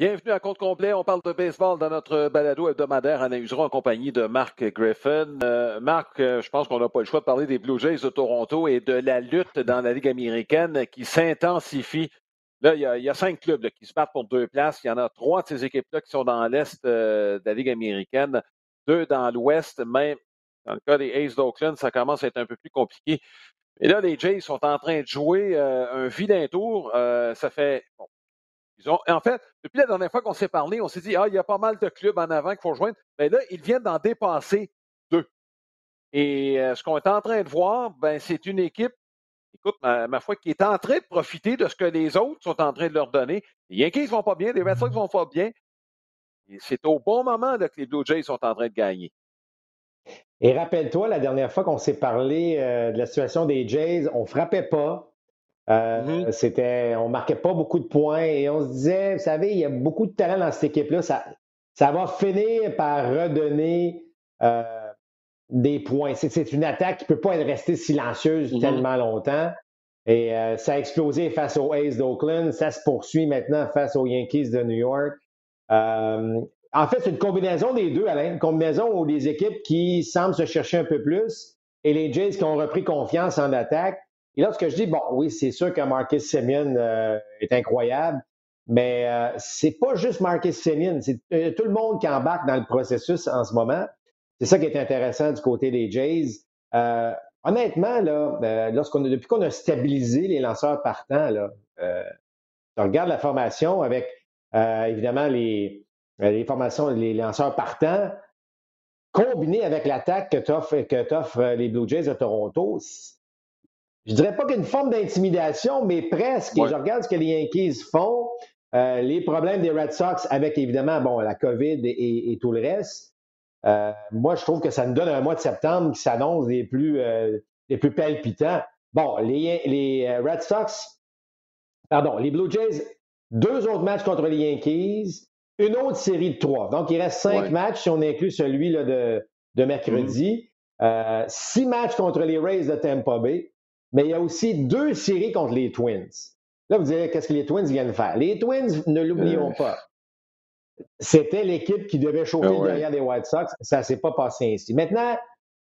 Bienvenue à compte complet. On parle de baseball dans notre balado hebdomadaire analysera en compagnie de Marc Griffin. Euh, Marc, euh, je pense qu'on n'a pas le choix de parler des Blue Jays de Toronto et de la lutte dans la Ligue américaine qui s'intensifie. Là, il y, a, cinq clubs qui se battent pour deux places. Il y en a trois de ces équipes-là qui sont dans l'Est euh, de la Ligue américaine, deux dans l'Ouest. Même dans le cas des Aces d'Oakland, ça commence à être un peu plus compliqué. Et là, les Jays sont en train de jouer un vilain tour. ça fait en fait, depuis la dernière fois qu'on s'est parlé, on s'est dit, ah, il y a pas mal de clubs en avant qu'il faut rejoindre. Mais ben là, ils viennent d'en dépasser deux. Et euh, ce qu'on est en train de voir, ben, c'est une équipe, écoute, ma, foi, qui est en train de profiter de ce que les autres sont en train de leur donner. Les Yankees vont pas bien, les Red Sox vont pas bien. Et c'est au bon moment que les Blue Jays sont en train de gagner. Et rappelle-toi, la dernière fois qu'on s'est parlé euh, de la situation des Jays, on frappait pas, euh, mm-hmm. C'était, on marquait pas beaucoup de points et on se disait, vous savez, il y a beaucoup de talent dans cette équipe-là. Ça, ça va finir par redonner euh, des points. C'est, une attaque qui peut pas être restée silencieuse mm-hmm. tellement longtemps. Et euh, ça a explosé face aux A's d'Oakland. Ça se poursuit maintenant face aux Yankees de New York. en fait, c'est une combinaison des deux, Alain. Une combinaison où les équipes qui semblent se chercher un peu plus et les Jays qui ont repris confiance en attaque. Et lorsque je dis, bon, oui, c'est sûr que Marcus Semien euh, est incroyable, mais euh, c'est pas juste Marcus Semien, c'est euh, tout le monde qui embarque dans le processus en ce moment. C'est ça qui est intéressant du côté des Jays. honnêtement, là, lorsqu'on depuis qu'on a stabilisé les lanceurs partants, là, on regarde la formation avec évidemment les, formations, les lanceurs partants, combiné avec l'attaque que t'offrent les Blue Jays de Toronto, je dirais pas qu'une forme d'intimidation, mais presque. Et je regarde ce que les Yankees font, euh, les problèmes des Red Sox avec évidemment bon la COVID et, tout le reste. Euh, moi, je trouve que ça nous donne un mois de septembre qui s'annonce des plus euh, des plus palpitants. Bon, les, les Red Sox, pardon, les Blue Jays, deux autres matchs contre les Yankees, une autre série de trois. Donc, il reste cinq matchs si on inclut celui là, de, de mercredi. Mm-hmm. six matchs contre les Rays de Tampa Bay mais il y a aussi deux séries contre les Twins. Là, vous direz, qu'est-ce que les Twins viennent faire? Les Twins, ne l'oublions euh. pas, c'était l'équipe qui devait chauffer ah derrière les White Sox. Ça ne s'est pas passé ainsi. Maintenant,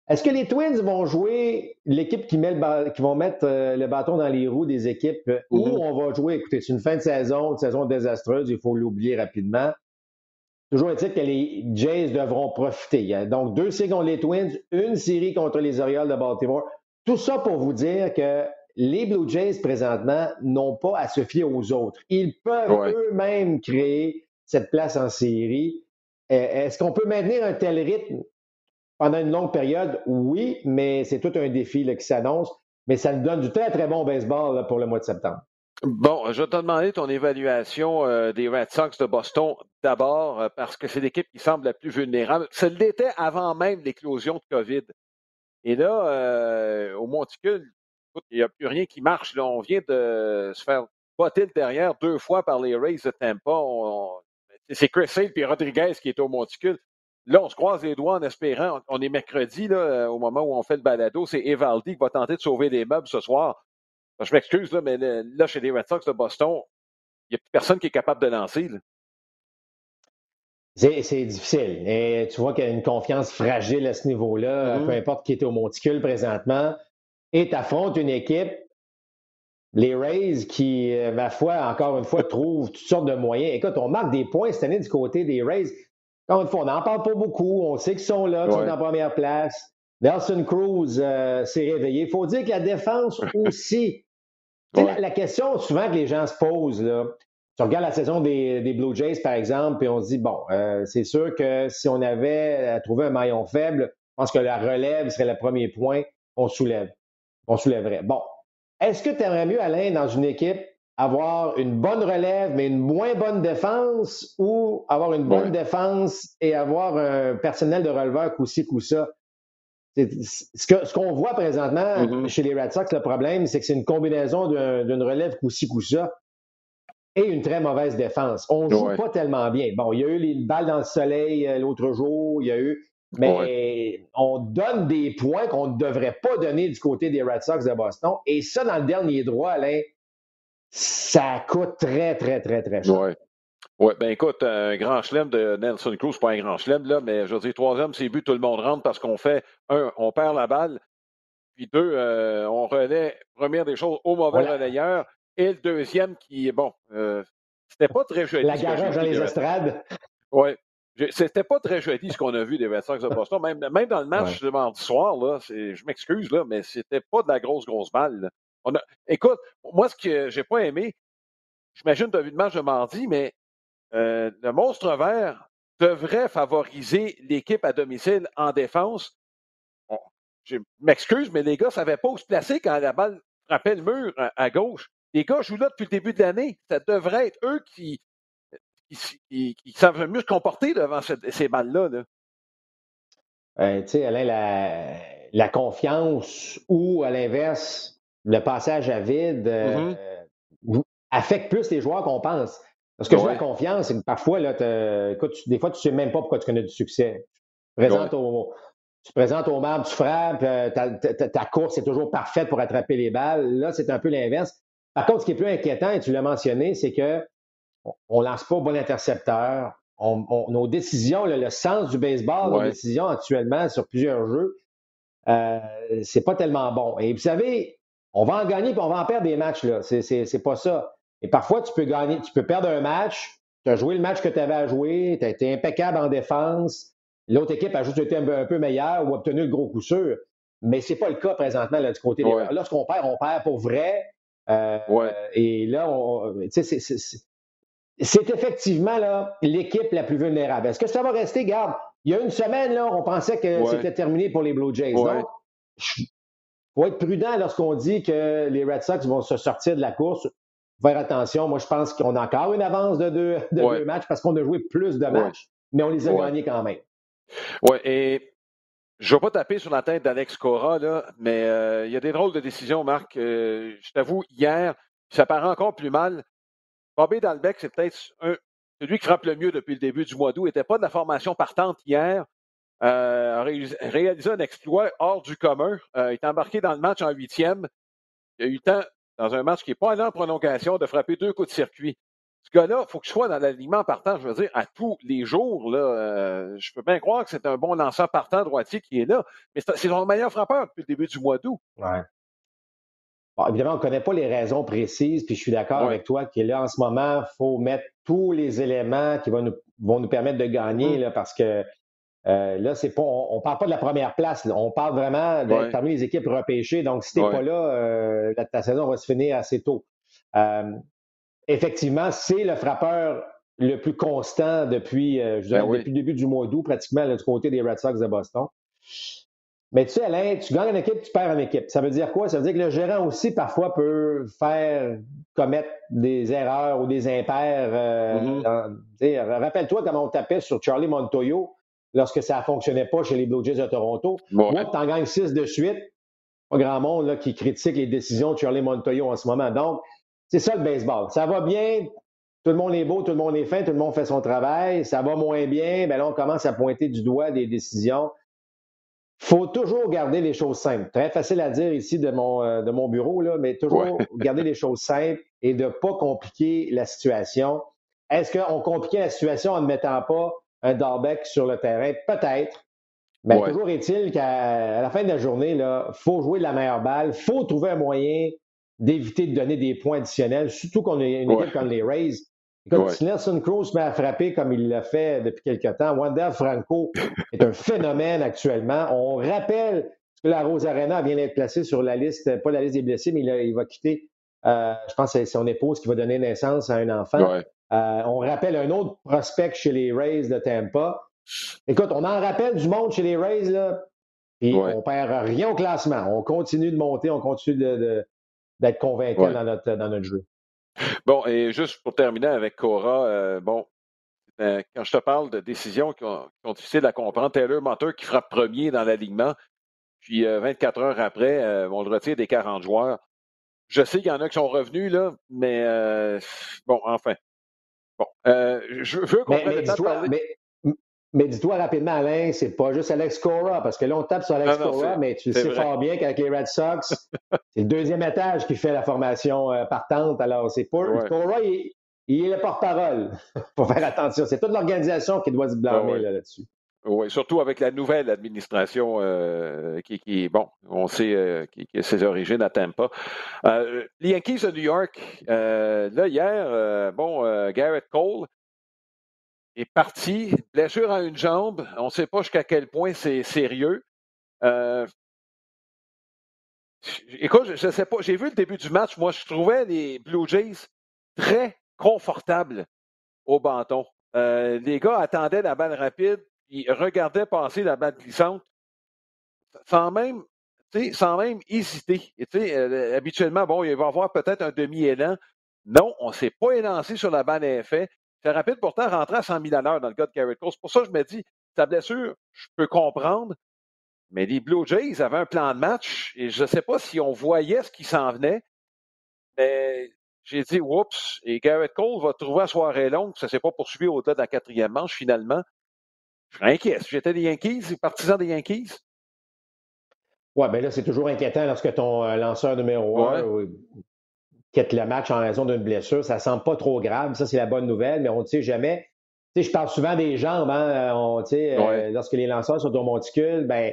est-ce que les Twins vont jouer l'équipe qui, met qui vont mettre euh, le bâton dans les roues des équipes ou mm-hmm. on va jouer, écoutez, c'est une fin de saison, une saison désastreuse, il faut l'oublier rapidement. Toujours est-il que les Jays devront profiter. donc deux séries contre les Twins, une série contre les Orioles de Baltimore. Tout ça pour vous dire que les Blue Jays, présentement, n'ont pas à se fier aux autres. Ils peuvent eux-mêmes créer cette place en série. Euh, est-ce qu'on peut maintenir un tel rythme pendant une longue période? Oui, mais c'est tout un défi qui s'annonce. Mais ça nous donne du très, très bon baseball pour le mois de septembre. Bon, je vais te demander ton évaluation euh, des Red Sox de Boston d'abord, euh, parce que c'est l'équipe qui semble la plus vulnérable. Ça l'était avant même l'éclosion de COVID. Et là, euh, au Monticule, il n'y a plus rien qui marche. Là. On vient de se faire botter le derrière deux fois par les Rays de Tampa. c'est Chris Sale et Rodriguez qui est au Monticule. Là, on se croise les doigts en espérant. On est mercredi, là, au moment où on fait le balado. C'est Evaldi qui va tenter de sauver les meubles ce soir. Je m'excuse, là, mais là, chez les Red Sox de Boston, il n'y a plus personne qui est capable de lancer. Là. C'est difficile. Et tu vois qu'il y a une confiance fragile à ce niveau-là, mm-hmm. peu importe qui est au monticule présentement. Et tu affrontes une équipe, les Rays, qui, euh, ma foi, encore une fois, trouvent toutes sortes de moyens. Écoute, on marque des points cette année du côté des Rays. Encore une fois, on n'en parle pas beaucoup. On sait qu'ils sont là, qu'ils sont en première place. Nelson Cruz euh, s'est réveillé. Il faut dire que la défense aussi. La, la, question souvent que les gens se posent, là, tu regardes la saison des, Blue Jays, par exemple, puis on se dit, bon, euh, c'est sûr que si on avait trouvé un maillon faible, je pense que la relève serait le premier point qu'on soulève, qu'on soulèverait. Bon. Est-ce que tu aimerais mieux, Alain, dans une équipe, avoir une bonne relève, mais une moins bonne défense, ou avoir une bonne défense et avoir un personnel de releveur coup-ci, coup-ça? Ce qu'on voit présentement mm-hmm. chez les Red Sox, le problème, c'est que c'est une combinaison d'une relève coup-ci, coup-ça et une très mauvaise défense. On ne joue pas tellement bien. Bon, il y a eu les balles dans le soleil euh, l'autre jour, il y a eu. Mais on donne des points qu'on ne devrait pas donner du côté des Red Sox de Boston. Et ça, dans le dernier droit, Alain, ça coûte très, très, très, très cher. Oui, ben écoute, un grand chelem de Nelson Cruz, pas un grand chelem, là, mais je veux dire, troisième, c'est but, tout le monde rentre parce qu'on fait, un, on perd la balle, puis deux, euh, on relaie, première des choses, au mauvais relayeur, et le deuxième qui, est bon, euh, c'était pas très joli. La garage dans les estrades. Oui, c'était pas très joli ce qu'on a vu des Red Sox de Boston. Même, même dans le match de mardi soir, là, je m'excuse, là, mais c'était pas de la grosse, grosse balle. On a, écoute, moi, ce que j'ai pas aimé, j'imagine que tu as vu le match de mardi, mais euh, le monstre vert devrait favoriser l'équipe à domicile en défense. je m'excuse, mais les gars ne savaient pas où se placer quand la balle frappait le mur à, gauche. Les gars jouent là depuis le début de l'année. Ça devrait être eux qui, qui, savent mieux se comporter devant ces balles-là. Euh, tu sais, Alain, la, la, confiance ou, à l'inverse, le passage à vide euh, mm-hmm. affecte plus les joueurs qu'on pense. Parce que j'ai la confiance, c'est que parfois, là, écoute, des fois, tu ne sais même pas pourquoi tu connais du succès. Tu présentes, au, tu présentes au marbre, tu frappes, euh, ta, course est toujours parfaite pour attraper les balles. Là, c'est un peu l'inverse. Par contre, ce qui est plus inquiétant, et tu l'as mentionné, c'est que on ne lance pas au bon intercepteur. nos décisions, le sens du baseball, nos décisions actuellement sur plusieurs jeux, euh, c'est pas tellement bon. Et vous savez, on va en gagner et on va en perdre des matchs. là. C'est pas ça. Et parfois, tu peux gagner, tu peux perdre un match, tu as joué le match que tu avais à jouer, tu as été impeccable en défense, l'autre équipe a juste été un, peu meilleure ou obtenu le gros coup sûr. Mais ce n'est pas le cas présentement là, du côté des Lorsqu'on perd, on perd pour vrai. Euh, et là, c'est effectivement l'équipe la plus vulnérable. Est-ce que ça va rester? Garde, il y a une semaine, là, on pensait que c'était terminé pour les Blue Jays. Donc, il faut être prudent lorsqu'on dit que les Red Sox vont se sortir de la course faire attention. Moi, je pense qu'on a encore une avance de deux, de matchs parce qu'on a joué plus de matchs, mais on les a gagnés quand même. Oui, et je ne vais pas taper sur la tête d'Alex Cora, là, mais euh, il y a des drôles de décisions, Marc. Euh, je t'avoue, hier, ça paraît encore plus mal. Bobby Dalbec, c'est peut-être celui qui frappe le mieux depuis le début du mois d'août. N'était pas de la formation partante hier. Euh, a réalisé un exploit hors du commun. il est embarqué dans le match en huitième. Il a eu le temps dans un match qui n'est pas allé en prolongation, de frapper deux coups de circuit. Ce gars-là, il faut qu'il soit dans l'alignement partant, je veux dire, à tous les jours. Là, euh, je peux bien croire que c'est un bon lanceur partant droitier qui est là, mais c'est son meilleur frappeur depuis le début du mois d'août. Ouais. évidemment, on ne connaît pas les raisons précises, puis je suis d'accord avec toi que là, en ce moment, il faut mettre tous les éléments qui vont nous, vont nous permettre de gagner, mm. là, parce que euh, là, c'est pas, on ne parle pas de la première place. On parle vraiment d'être parmi les équipes repêchées. Donc, si tu n'es pas là, euh, ta saison va se finir assez tôt. Euh, effectivement, c'est le frappeur le plus constant depuis, je ben depuis le début du mois d'août, pratiquement, du côté des Red Sox de Boston. Mais tu sais, Alain, tu gagnes en équipe, tu perds en équipe. Ça veut dire quoi? Ça veut dire que le gérant aussi, parfois, peut faire commettre des erreurs ou des impairs. Mm-hmm. Rappelle-toi comment on tapait sur Charlie Montoyo lorsque ça ne fonctionnait pas chez les Blue Jays de Toronto. Moi, tu en gagnes six de suite. Pas grand monde là, qui critique les décisions de Charlie Montoyo en ce moment. Donc, c'est ça le baseball. Ça va bien, tout le monde est beau, tout le monde est fin, tout le monde fait son travail. Ça va moins bien, ben là, on commence à pointer du doigt des décisions. faut toujours garder les choses simples. Très facile à dire ici de mon, euh, de mon bureau, là, mais toujours garder les choses simples et de ne pas compliquer la situation. Est-ce qu'on compliquait la situation en ne mettant pas un Darbeck sur le terrain? Peut-être. Mais toujours est-il qu'à la fin de la journée, il faut jouer de la meilleure balle, il faut trouver un moyen d'éviter de donner des points additionnels, surtout qu'on a une équipe comme les Rays. Écoute, si Nelson Cruz met à frapper comme il l'a fait depuis quelque temps, Wander Franco est un phénomène actuellement. On rappelle que la Rose Arena vient d'être placée sur la liste, pas la liste des blessés, mais il, va quitter, euh, je pense que c'est son épouse qui va donner naissance à un enfant. Euh, on rappelle un autre prospect chez les Rays de Tampa. Écoute, on en rappelle du monde chez les Rays, là, puis on perd rien au classement. On continue de monter, on continue d'être convaincant dans, notre, jeu. Bon, et juste pour terminer avec Cora, euh, bon, euh, quand je te parle de décisions qui, sont difficiles à comprendre, Taylor Motor qui frappe premier dans l'alignement, puis 24 heures après, on le retire des 40 joueurs. Je sais qu'il y en a qui sont revenus, là, mais bon, enfin, Bon, euh, je veux qu'on mais, mais, mais, dis-toi rapidement, Alain, c'est pas juste Alex Cora, parce que là, on tape sur Alex Cora, mais tu sais fort bien qu'avec les Red Sox, c'est le deuxième étage qui fait la formation euh, partante. Alors, c'est pas. Cora, il, il est le porte-parole. Il faut faire attention. C'est toute l'organisation qui doit se blâmer là-dessus. oui, surtout avec la nouvelle administration euh, qui, qui, bon, on sait euh, qui, qui, ses origines à Tampa. Euh, les Yankees de New York, là, hier, bon, Garrett Cole est parti, blessure à une jambe. On ne sait pas jusqu'à quel point c'est sérieux. écoute, je ne sais pas, j'ai vu le début du match. Moi, je trouvais les Blue Jays très confortable au banton. Euh, les gars attendaient la balle rapide, ils regardaient passer la balle glissante sans même, sans même hésiter. Euh, habituellement, bon, il va y avoir peut-être un demi-élan. Non, on ne s'est pas élancé sur la balle à effet. C'est rapide, pourtant, rentrer à 100 000 à l'heure dans le cas de Carrot Cole. C'est pour ça que je me dis, sa blessure, je peux comprendre, mais les Blue Jays avaient un plan de match et je ne sais pas si on voyait ce qui s'en venait, mais j'ai dit, oups, et Garrett Cole va trouver la soirée longue. Ça ne s'est pas poursuivi au-delà de la quatrième manche, finalement. Je suis inquiet. J'étais des Yankees, partisan des Yankees? Oui, bien là, c'est toujours inquiétant lorsque ton euh, lanceur numéro un euh, quitte le match en raison d'une blessure. Ça ne semble pas trop grave. Ça, c'est la bonne nouvelle, mais on ne sait jamais. Tu sais, je parle souvent des jambes. Hein? On, euh, lorsque les lanceurs sont au monticule, ben,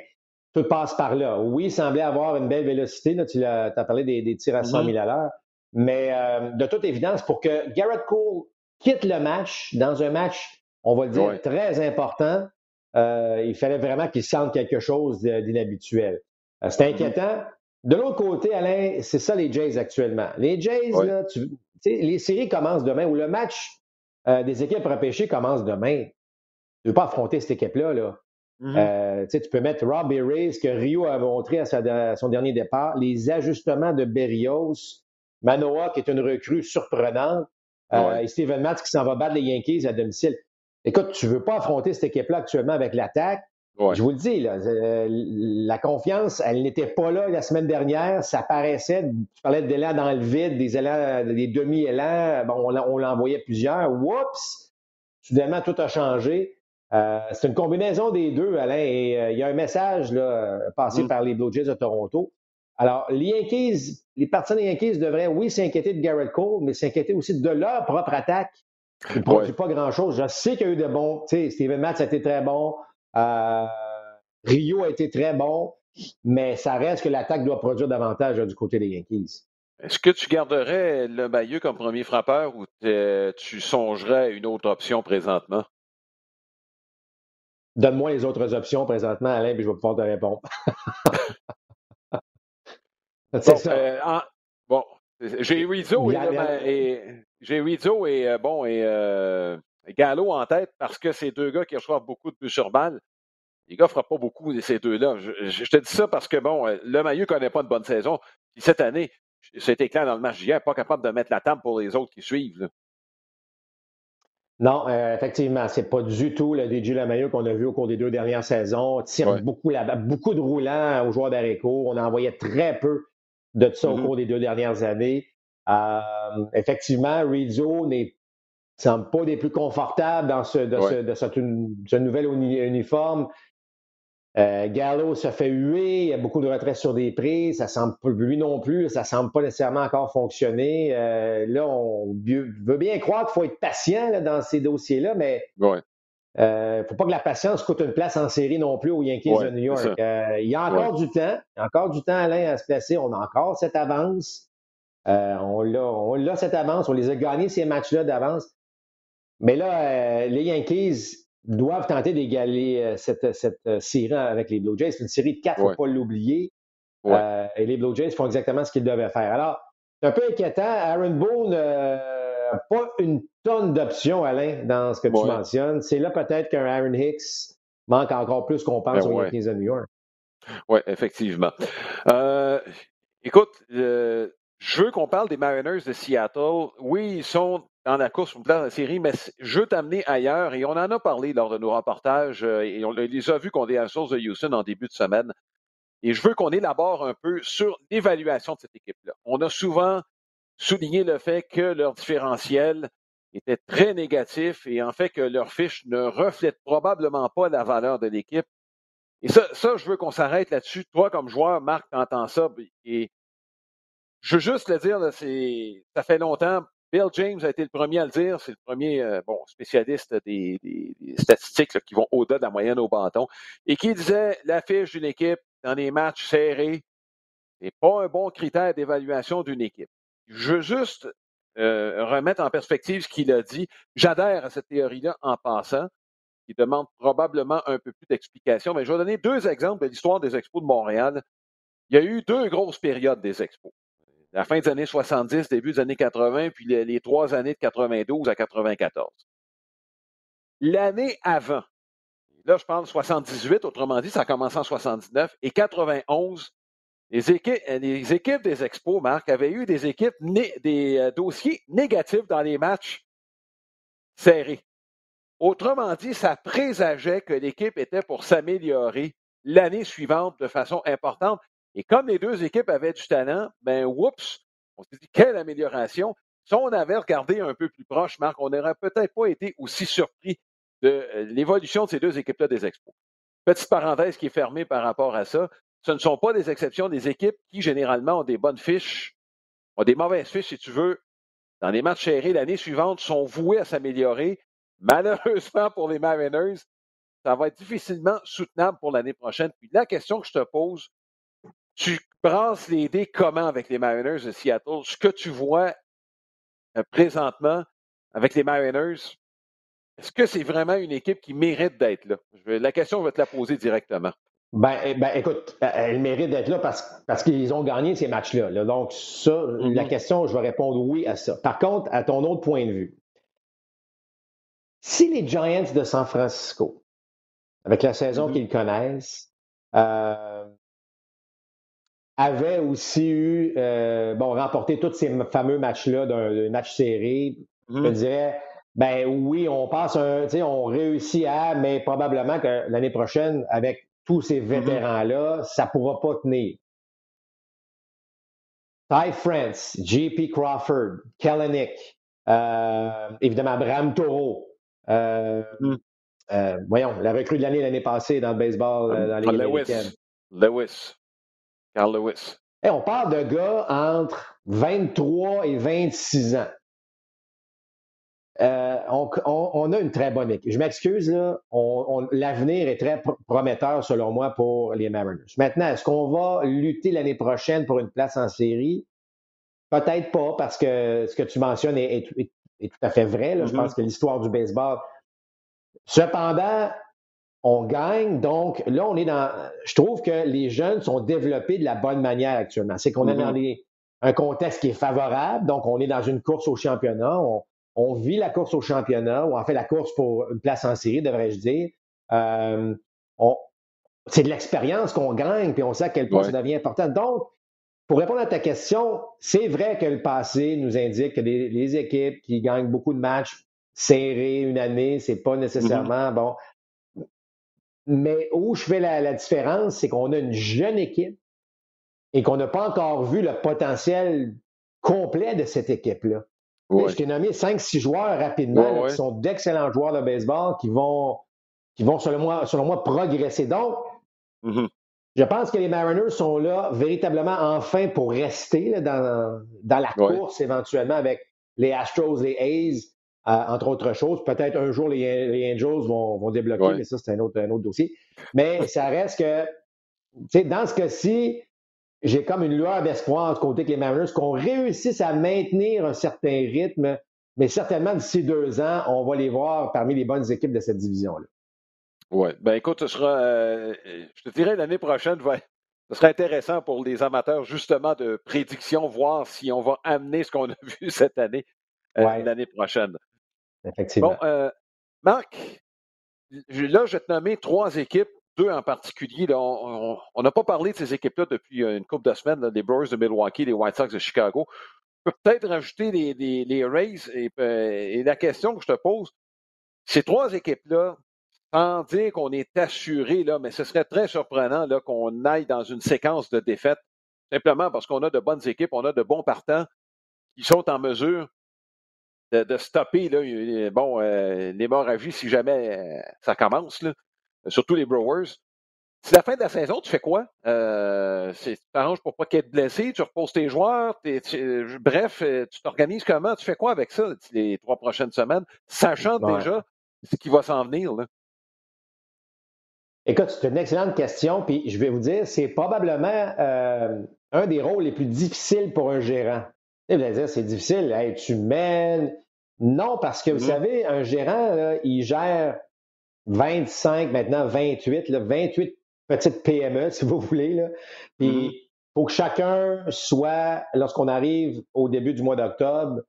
tout passe par là. Oui, il semblait avoir une belle vélocité. Là, tu as, parlé des, tirs à 100 000 mm-hmm. à l'heure. Mais euh, de toute évidence, pour que Garrett Cole quitte le match dans un match, on va le dire, très important, euh, il fallait vraiment qu'il sente quelque chose d'inhabituel. Euh, c'est mm-hmm. inquiétant. De l'autre côté, Alain, c'est ça les Jays actuellement. Les Jays, là, tu, les séries commencent demain ou le match des équipes repêchées commence demain. Tu ne veux pas affronter cette équipe-là. Là. Mm-hmm. tu peux mettre Rob Reyes, que Rio a montré à, son dernier départ, les ajustements de Berrios, Manoa, qui est une recrue surprenante, euh, et Steven Matz qui s'en va battre les Yankees à domicile. Écoute, tu ne veux pas affronter cette équipe-là actuellement avec l'attaque. Je vous le dis, euh, la confiance, elle n'était pas là la semaine dernière. Ça paraissait, tu parlais d'élan dans le vide, des élans, des demi-élans. Bon, on, l'envoyait plusieurs. Oups! Soudainement, tout a changé. Euh, c'est une combinaison des deux, Alain. Et il y a un message là, passé mm. par les Blue Jays de Toronto. Alors, les Yankees, les partisans des Yankees devraient, oui, s'inquiéter de Garrett Cole, mais s'inquiéter aussi de leur propre attaque. Ils ne produisent pas grand-chose. Je sais qu'il y a eu de bons. Tu sais, Steven Matz a été très bon. Euh, Rio a été très bon. Mais ça reste que l'attaque doit produire davantage du côté des Yankees. Est-ce que tu garderais le Bayeux comme premier frappeur ou tu songerais à une autre option présentement? Donne-moi les autres options présentement, Alain, puis je vais pouvoir te répondre. Bon, j'ai Rizzo et, j'ai Rizzo et euh, bon et euh, Gallo en tête parce que c'est deux gars qui reçoivent beaucoup de buts sur balle. Les gars ne feront pas beaucoup de ces deux-là. Je, te dis ça parce que bon, euh, le Maillot ne connaît pas une bonne saison. cette année, c'était clair dans le match d'hier, pas capable de mettre la table pour les autres qui suivent. Non, effectivement, effectivement, c'est pas du tout le DJ Lamaillot qu'on a vu au cours des deux dernières saisons. Tire beaucoup, la, beaucoup de roulants aux joueurs d'Areco. On en envoyait très peu de ça au mm-hmm. cours des deux dernières années. Euh, effectivement, Rizzo n'est semble pas des plus confortables dans ce, de, ce, de ce, nouvel uniforme. Euh, Gallo se fait huer, il y a beaucoup de retraits sur des prix, ça semble lui non plus, ça semble pas nécessairement encore fonctionner. Euh, là, on veut bien croire qu'il faut être patient dans ces dossiers-là, mais il euh, ne faut pas que la patience coûte une place en série non plus aux Yankees de New York. Euh, il y a encore du temps. Il y a encore du temps, Alain, à se placer. On a encore cette avance. Euh, on l'a cette avance. On les a gagnés, ces matchs-là d'avance. Mais là, les Yankees doivent tenter d'égaler cette, série avec les Blue Jays. C'est une série de quatre, il ne faut pas l'oublier. et les Blue Jays font exactement ce qu'ils devaient faire. Alors, c'est un peu inquiétant. Aaron Boone pas une tonne d'options, Alain, dans ce que tu mentionnes. C'est là peut-être qu'un Aaron Hicks manque encore plus qu'on pense ben aux Yankees de New York. Oui, effectivement. Euh, écoute, euh, je veux qu'on parle des Mariners de Seattle. Oui, ils sont dans la course pour la série, mais je veux t'amener ailleurs, et on en a parlé lors de nos reportages, euh, et on les a vus qu'on est à la source de Houston en début de semaine. Et je veux qu'on élabore un peu sur l'évaluation de cette équipe-là. On a souvent souligner le fait que leur différentiel était très négatif et en fait que leur fiche ne reflète probablement pas la valeur de l'équipe. Et ça, ça, je veux qu'on s'arrête là-dessus. Toi, comme joueur, Marc, t'entends ça et je veux juste le dire, c'est, ça fait longtemps, Bill James a été le premier à le dire. C'est le premier euh, bon, spécialiste des, statistiques qui vont au-delà de la moyenne au bâton. Et qui disait l'affiche d'une équipe dans des matchs serrés n'est pas un bon critère d'évaluation d'une équipe. Je veux juste euh, remettre en perspective ce qu'il a dit. J'adhère à cette théorie-là en passant, qui demande probablement un peu plus d'explication. Mais je vais donner deux exemples de l'histoire des Expos de Montréal. Il y a eu deux grosses périodes des Expos la fin des années 70, début des années 80, puis les, trois années de 92 à 94. L'année avant, là je parle de 78, autrement dit, ça a commencé en 79, et 91, les équipes, les équipes des Expos, Marc, avaient eu des équipes, des euh, dossiers négatifs dans les matchs serrés. Autrement dit, ça présageait que l'équipe était pour s'améliorer l'année suivante de façon importante. Et comme les deux équipes avaient du talent, ben, oups, on s'est dit, quelle amélioration. Si on avait regardé un peu plus proche, Marc, on n'aurait peut-être pas été aussi surpris de euh, l'évolution de ces deux équipes-là des Expos. Petite parenthèse qui est fermée par rapport à ça. Ce ne sont pas des exceptions des équipes qui, généralement, ont des bonnes fiches, ont des mauvaises fiches, si tu veux, dans les matchs serrés l'année suivante, sont voués à s'améliorer. Malheureusement pour les Mariners, ça va être difficilement soutenable pour l'année prochaine. Puis la question que je te pose, tu brasses les dés comment avec les Mariners de Seattle? Ce que tu vois euh, présentement avec les Mariners, est-ce que c'est vraiment une équipe qui mérite d'être là? la question, je vais te la poser directement. Ben, eh, ben écoute, euh, elle mérite d'être là parce, parce qu'ils ont gagné ces matchs-là. Donc, ça, la mm-hmm. question, je vais répondre oui à ça. Par contre, à ton autre point de vue, si les Giants de San Francisco, avec la saison mm-hmm. qu'ils connaissent, euh, avait aussi eu, euh, bon, remporté tous ces fameux matchs-là d'un match serré, je mmh. dirais, ben oui, on passe un, tu sais, on réussit à, mais probablement que l'année prochaine, avec tous ces mmh vétérans-là, ça ne pourra pas tenir. Ty France, JP Crawford, Kellenick, euh, évidemment Bram Toro, euh, mmh. voyons, la recrue de l'année l'année passée dans le baseball, dans les Lewis. Lewis. Carl Lewis. on parle de gars entre 23 et 26 ans. Euh, on, a une très bonne équipe. Je m'excuse, l'avenir est très prometteur selon moi pour les Mariners. Maintenant, est-ce qu'on va lutter l'année prochaine pour une place en série? Peut-être pas, parce que ce que tu mentionnes est, tout à fait vrai. Je mm-hmm. pense que l'histoire du baseball. Cependant, on gagne. Donc, là, on est dans. Je trouve que les jeunes sont développés de la bonne manière actuellement. C'est qu'on est dans mm-hmm. un contexte qui est favorable. Donc, on est dans une course au championnat. On, vit la course au championnat, ou en fait la course pour une place en série, devrais-je dire. Euh, c'est de l'expérience qu'on gagne, puis on sait à quel point ça devient important. Donc, pour répondre à ta question, c'est vrai que le passé nous indique que les, équipes qui gagnent beaucoup de matchs serrés une année, c'est pas mm-hmm. nécessairement bon. Mais où je fais la, différence, c'est qu'on a une jeune équipe et qu'on n'a pas encore vu le potentiel complet de cette équipe-là. Je t'ai nommé 5-6 joueurs rapidement qui sont d'excellents joueurs de baseball qui vont, qui vont selon, moi, selon moi, progresser. Donc, mm-hmm. je pense que les Mariners sont là véritablement enfin pour rester dans, dans, la course éventuellement avec les Astros, les A's entre autres choses. Peut-être un jour, les, Angels vont, débloquer, mais ça, c'est un autre, un autre dossier. Mais ça reste que, tu sais, dans ce cas-ci, j'ai comme une lueur d'espoir du côté que les Mariners, qu'on réussisse à maintenir un certain rythme, mais certainement d'ici deux ans, on va les voir parmi les bonnes équipes de cette division-là. Oui. Ben écoute, ce sera, euh, je te dirais l'année prochaine, ce sera intéressant pour les amateurs justement de prédiction, voir si on va amener ce qu'on a vu cette année euh, l'année prochaine. Effectivement. Bon, euh, Marc, là, je vais te nommer trois équipes, deux en particulier. on n'a pas parlé de ces équipes-là depuis euh, une couple de semaines, les Brewers de Milwaukee, les White Sox de Chicago. Je peux peut-être rajouter les, Rays. Euh, et, la question que je te pose, ces trois équipes-là, sans dire qu'on est assuré, là, mais ce serait très surprenant là, qu'on aille dans une séquence de défaites, simplement parce qu'on a de bonnes équipes, on a de bons partants qui sont en mesure de, stopper là, bon, euh, l'hémorragie si jamais euh, ça commence, là, surtout les Brewers. c'est la fin de la saison, tu fais quoi? Euh, tu t'arranges pour pas qu'être blessé, tu reposes tes joueurs, bref, euh, tu t'organises comment? Tu fais quoi avec ça les trois prochaines semaines, sachant déjà ce qui va s'en venir? Là? Écoute, c'est une excellente question, puis je vais vous dire, c'est probablement euh, un des rôles les plus difficiles pour un gérant. Vous allez dire, c'est difficile, tu mènes. Non, parce que vous mm-hmm. savez, un gérant, il gère 25, maintenant 28, là, 28 petites PME, si vous voulez. Là. Puis il mm-hmm. faut que chacun soit, lorsqu'on arrive au début du mois d'octobre,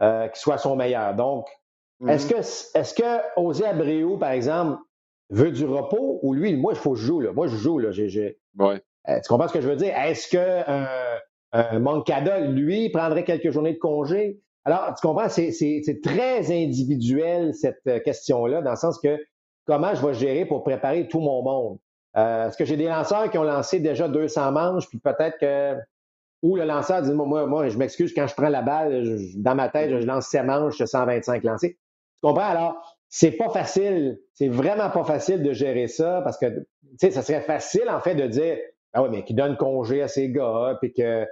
euh, qu'il soit son meilleur. Donc, est-ce mm-hmm. que est-ce que Osé Abreu, par exemple, veut du repos ou lui, moi, il faut que je joue. Là. Moi, je joue. Là. Ouais. Euh, tu comprends ce que je veux dire? Est-ce que euh, un Moncada, lui, prendrait quelques journées de congé? Alors, tu comprends, c'est, très individuel, cette question-là, dans le sens que comment je vais gérer pour préparer tout mon monde? Euh, est-ce que j'ai des lanceurs qui ont lancé déjà 200 manches, puis peut-être que ou le lanceur dit moi, moi, je m'excuse quand je prends la balle, dans ma tête, je lance 7 manches, 125 lancés. Tu comprends? Alors, c'est pas facile, c'est vraiment pas facile de gérer ça parce que, tu sais, ça serait facile en fait de dire, ah oui, mais qui donne congé à ces gars, puis que.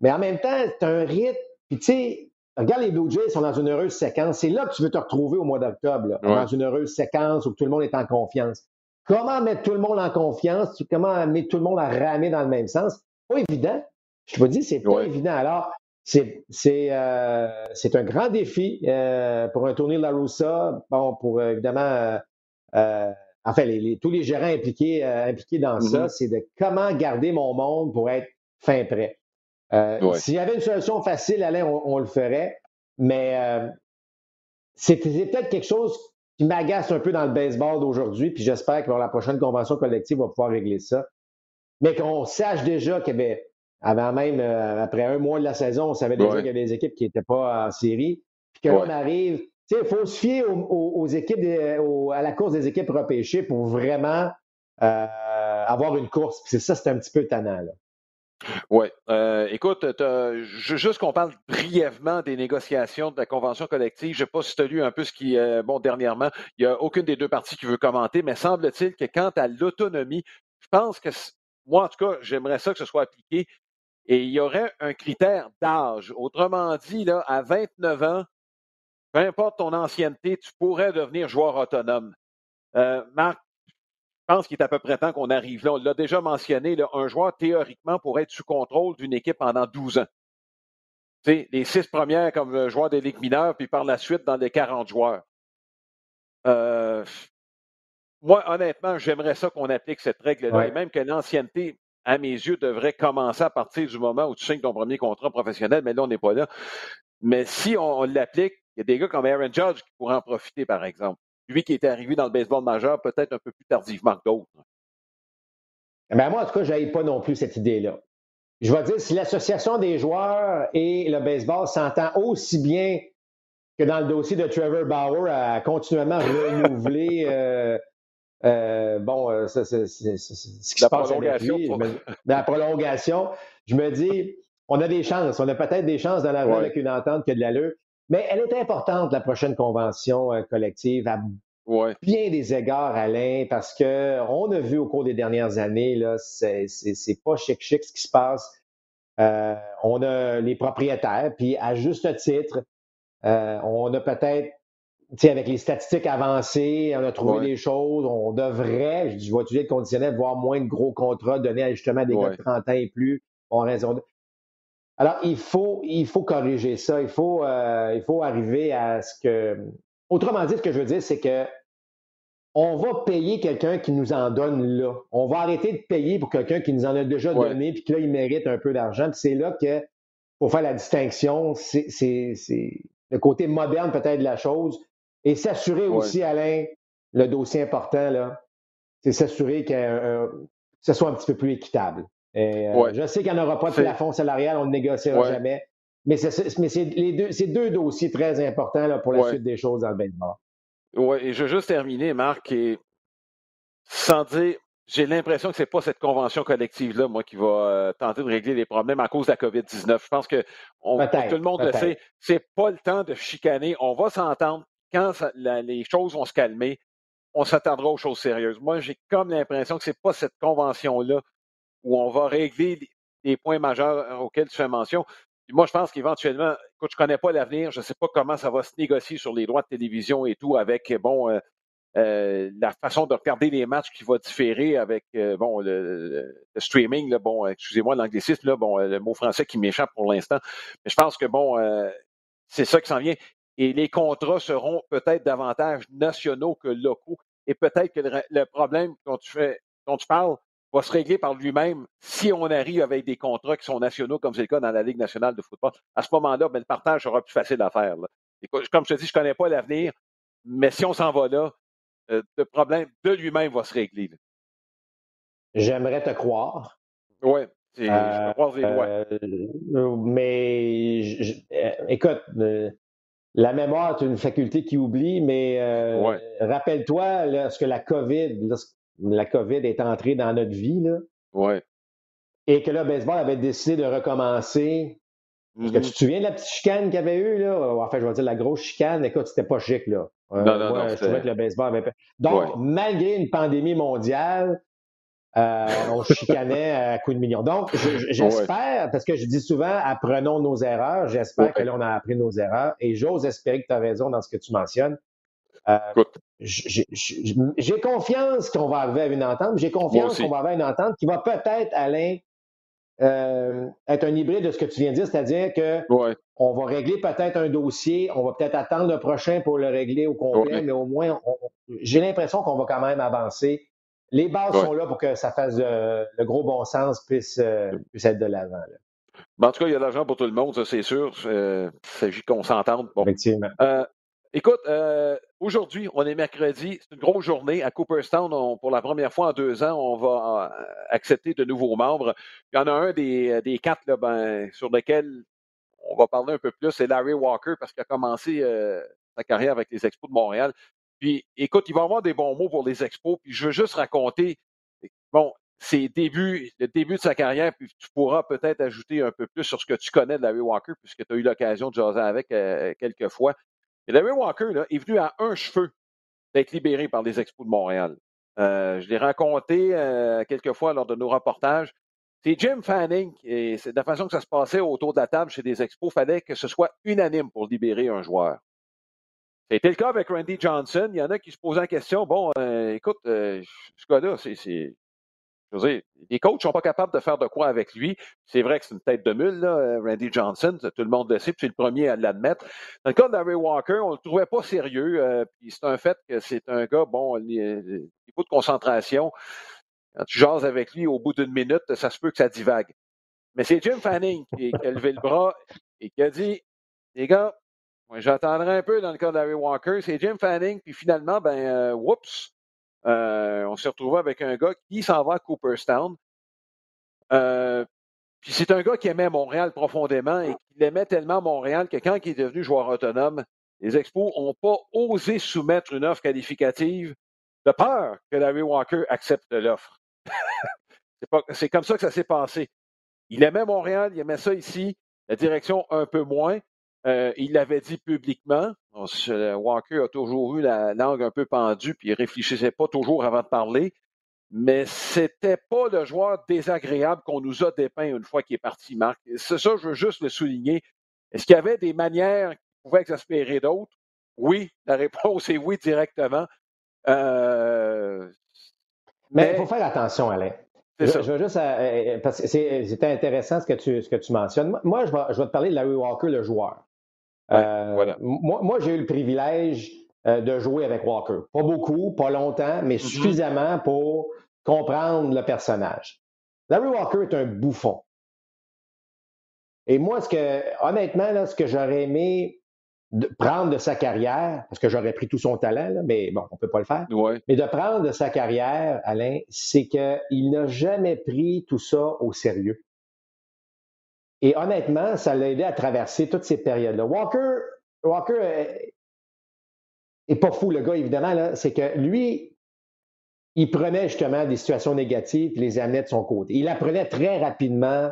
Mais en même temps, c'est un rythme, puis tu sais, Regarde, les Blue Jays sont dans une heureuse séquence. C'est là que tu veux te retrouver au mois d'octobre, dans une heureuse séquence où tout le monde est en confiance. Comment mettre tout le monde en confiance? Comment mettre tout le monde à ramer dans le même sens? Pas évident. Je te dis, c'est pas évident. Alors, c'est euh, un grand défi euh, pour un tournoi de la Russa. Bon, pour évidemment, euh, enfin, tous les gérants impliqués, impliqués dans ça, mm-hmm. c'est de comment garder mon monde pour être fin prêt. Euh, s'il y avait une solution facile, Alain, on, le ferait. Mais euh, c'est peut-être quelque chose qui m'agace un peu dans le baseball d'aujourd'hui, puis j'espère que la prochaine convention collective va pouvoir régler ça. Mais qu'on sache déjà qu'il y avait, avant même, euh, après un mois de la saison, on savait déjà qu'il y avait des équipes qui n'étaient pas en série, puis qu'on arrive. Il faut se fier aux, équipes, à la course des équipes repêchées pour vraiment avoir une course. c'est ça, c'est un petit peu tannant. Là. Oui. Euh, écoute, juste qu'on parle brièvement des négociations de la convention collective. Je ne sais pas si tu as lu un peu ce qui, est bon, dernièrement, il n'y a aucune des deux parties qui veut commenter, mais semble-t-il que quant à l'autonomie, je pense que, moi en tout cas, j'aimerais ça que ce soit appliqué et il y aurait un critère d'âge. Autrement dit, là, à 29 ans, peu importe ton ancienneté, tu pourrais devenir joueur autonome. Euh, Marc, je pense qu'il est à peu près temps qu'on arrive là. On l'a déjà mentionné, un joueur théoriquement pourrait être sous contrôle d'une équipe pendant 12 ans. sais, les six premières comme euh, joueur des ligues mineures, puis par la suite dans les 40 joueurs. Euh, moi, honnêtement, j'aimerais ça qu'on applique cette règle-là. Et même que l'ancienneté, à mes yeux, devrait commencer à partir du moment où tu signes ton premier contrat professionnel, mais là, on n'est pas là. Mais si on l'applique, y a des gars comme Aaron Judge qui pourraient en profiter, par exemple lui qui est arrivé dans le baseball majeur peut-être un peu plus tardivement que d'autres. Ben moi, en tout cas, je pas non plus cette idée-là. Je vais dire, si l'association des joueurs et le baseball s'entend aussi bien que dans le dossier de Trevor Bauer à continuellement renouveler euh, euh, bon, euh, c'est ce qui se passe prolongation, dans la prolongation, je me dis, on a des chances, on a peut-être des chances dans la avec une entente qui a de l'allure. Mais elle est importante, la prochaine convention euh, collective, à bien des égards, Alain, parce que on a vu au cours des dernières années, là, c'est, pas chic-chic ce qui se passe. Euh, on a les propriétaires, puis à juste titre, euh, on a peut-être, tu sais, avec les statistiques avancées, on a trouvé des choses, on devrait, je vais utiliser le conditionnel, voir moins de gros contrats donnés à justement des gars de 30 ans et plus, raison de... Alors, il faut, il faut corriger ça. Il faut, euh, il faut arriver à ce que. Autrement dit, ce que je veux dire, c'est que on va payer quelqu'un qui nous en donne là. On va arrêter de payer pour quelqu'un qui nous en a déjà donné, puis que là, il mérite un peu d'argent. Puis c'est là que, pour faire la distinction, c'est le côté moderne peut-être de la chose. Et s'assurer aussi, Alain, le dossier important, là, c'est s'assurer que ce soit un petit peu plus équitable. Euh, je sais qu'il n'y en aura pas de plafond salarial, on ne négociera jamais. Mais c'est deux, deux dossiers très importants là, pour la suite des choses dans le baseball. Oui, et je veux juste terminer, Marc, et sans dire, j'ai l'impression que ce n'est pas cette convention collective-là, moi, qui va euh, tenter de régler les problèmes à cause de la COVID-19. Je pense que tout le monde le sait, c'est pas le temps de chicaner. On va s'entendre quand les choses vont se calmer on s'attendra aux choses sérieuses. Moi, j'ai comme l'impression que ce n'est pas cette convention-là où on va régler les points majeurs auxquels tu fais mention. moi, je pense qu'éventuellement, écoute, je connais pas l'avenir, je sais pas comment ça va se négocier sur les droits de télévision et tout avec, bon, euh, euh, la façon de regarder les matchs qui va différer avec euh, bon le, streaming, là, bon, excusez-moi l'anglicisme, là, bon, le mot français qui m'échappe pour l'instant. Mais je pense que bon, c'est ça qui s'en vient. Et les contrats seront peut-être davantage nationaux que locaux. Et peut-être que le, problème dont tu fais, dont tu parles, va se régler par lui-même si on arrive avec des contrats qui sont nationaux, comme c'est le cas dans la Ligue nationale de football. À ce moment-là, ben, le partage sera plus facile à faire. comme je te dis, je ne connais pas l'avenir, mais si on s'en va là, euh, le problème de lui-même va se régler. J'aimerais te croire. Oui, je euh, croise les doigts. Euh, mais écoute, la mémoire est une faculté qui oublie, mais rappelle-toi lorsque la COVID, la COVID est entrée dans notre vie, là, ouais. et que là, baseball avait décidé de recommencer. Est-ce que tu mm-hmm. te souviens de la petite chicane qu'il y avait eu, là? Enfin, je vais dire la grosse chicane. Écoute, c'était pas chic, là. Euh, non, non, moi, je trouvais que le baseball avait. Donc, malgré une pandémie mondiale, euh, on chicanait à coups de millions. Donc, j'espère, parce que je dis souvent, apprenons nos erreurs. J'espère que là, on a appris nos erreurs. Et j'ose espérer que tu as raison dans ce que tu mentionnes. Euh, j'ai confiance qu'on va arriver à une entente. J'ai confiance qu'on va avoir une entente qui va peut-être, Alain, euh, être un hybride de ce que tu viens de dire, c'est-à-dire que on va régler peut-être un dossier, on va peut-être attendre le prochain pour le régler au complet, mais au moins, j'ai l'impression qu'on va quand même avancer. Les bases sont là pour que ça fasse le gros bon sens, puisse, euh, puisse être de l'avant. Ben, en tout cas, il y a de l'argent pour tout le monde, ça c'est sûr. Euh, il s'agit qu'on s'entende. Effectivement. Écoute, euh, aujourd'hui, on est mercredi, c'est une grosse journée. À Cooperstown, pour la première fois en deux ans, on va euh, accepter de nouveaux membres. Il y en a un des, euh, des quatre là, ben, sur lequel on va parler un peu plus, c'est Larry Walker, parce qu'il a commencé sa carrière avec les Expos de Montréal. Puis, écoute, il va avoir des bons mots pour les Expos, puis je veux juste raconter, bon, ses débuts, le début de sa carrière, puis tu pourras peut-être ajouter un peu plus sur ce que tu connais de Larry Walker, puisque tu as eu l'occasion de jaser avec quelques fois. Et Larry Walker est venu à un cheveu d'être libéré par les Expos de Montréal. Euh, je l'ai raconté euh, quelques fois lors de nos reportages. C'est Jim Fanning, et c'est de la façon que ça se passait autour de la table chez des expos, fallait que ce soit unanime pour libérer un joueur. C'était le cas avec Randy Johnson. Il y en a qui se posaient la question, bon, euh, écoute, ce gars-là, c'est je veux dire, les coachs sont pas capables de faire de quoi avec lui. C'est vrai que c'est une tête de mule, là, euh, Randy Johnson, tout le monde le sait, puis c'est le premier à l'admettre. Dans le cas d'Harry Walker, on le trouvait pas sérieux, euh, puis c'est un fait que c'est un gars, bon, niveau de concentration, quand tu jases avec lui, au bout d'une minute, ça se peut que ça divague. Mais c'est Jim Fanning qui, a levé le bras et qui a dit, les gars, j'attendrai un peu dans le cas d'Harry Walker. C'est Jim Fanning, puis finalement, ben, euh, whoops, euh, on s'est retrouvé avec un gars qui s'en va à Cooperstown. Euh, puis c'est un gars qui aimait Montréal profondément et qui aimait tellement Montréal que quand il est devenu joueur autonome, les Expos n'ont pas osé soumettre une offre qualificative de peur que Larry Walker accepte l'offre. c'est comme ça que ça s'est passé. Il aimait Montréal, il aimait ça ici, la direction un peu moins. Euh, il l'avait dit publiquement. Walker a toujours eu la langue un peu pendue, puis il réfléchissait pas toujours avant de parler. Mais c'était pas le joueur désagréable qu'on nous a dépeint une fois qu'il est parti, Marc. C'est ça, je veux juste le souligner. Est-ce qu'il y avait des manières qui pouvaient exaspérer d'autres? Oui, la réponse est oui directement. Euh, mais il faut faire attention, Alain. Je, je, veux juste, euh, parce que c'était intéressant ce que tu, ce que tu mentionnes. Moi, je vais, je vais te parler de Larry Walker, le joueur. Euh, moi, j'ai eu le privilège euh, de jouer avec Walker. Pas beaucoup, pas longtemps, mais mm-hmm. suffisamment pour comprendre le personnage. Larry Walker est un bouffon. Et moi, ce que, honnêtement, ce que j'aurais aimé prendre de sa carrière, parce que j'aurais pris tout son talent, mais bon, on ne peut pas le faire, mais de prendre de sa carrière, Alain, c'est qu'il n'a jamais pris tout ça au sérieux. Et honnêtement, ça l'a aidé à traverser toutes ces périodes-là. Walker, Walker est, pas fou, le gars, évidemment. C'est que lui, il prenait justement des situations négatives et les amenait de son côté. Il apprenait très rapidement.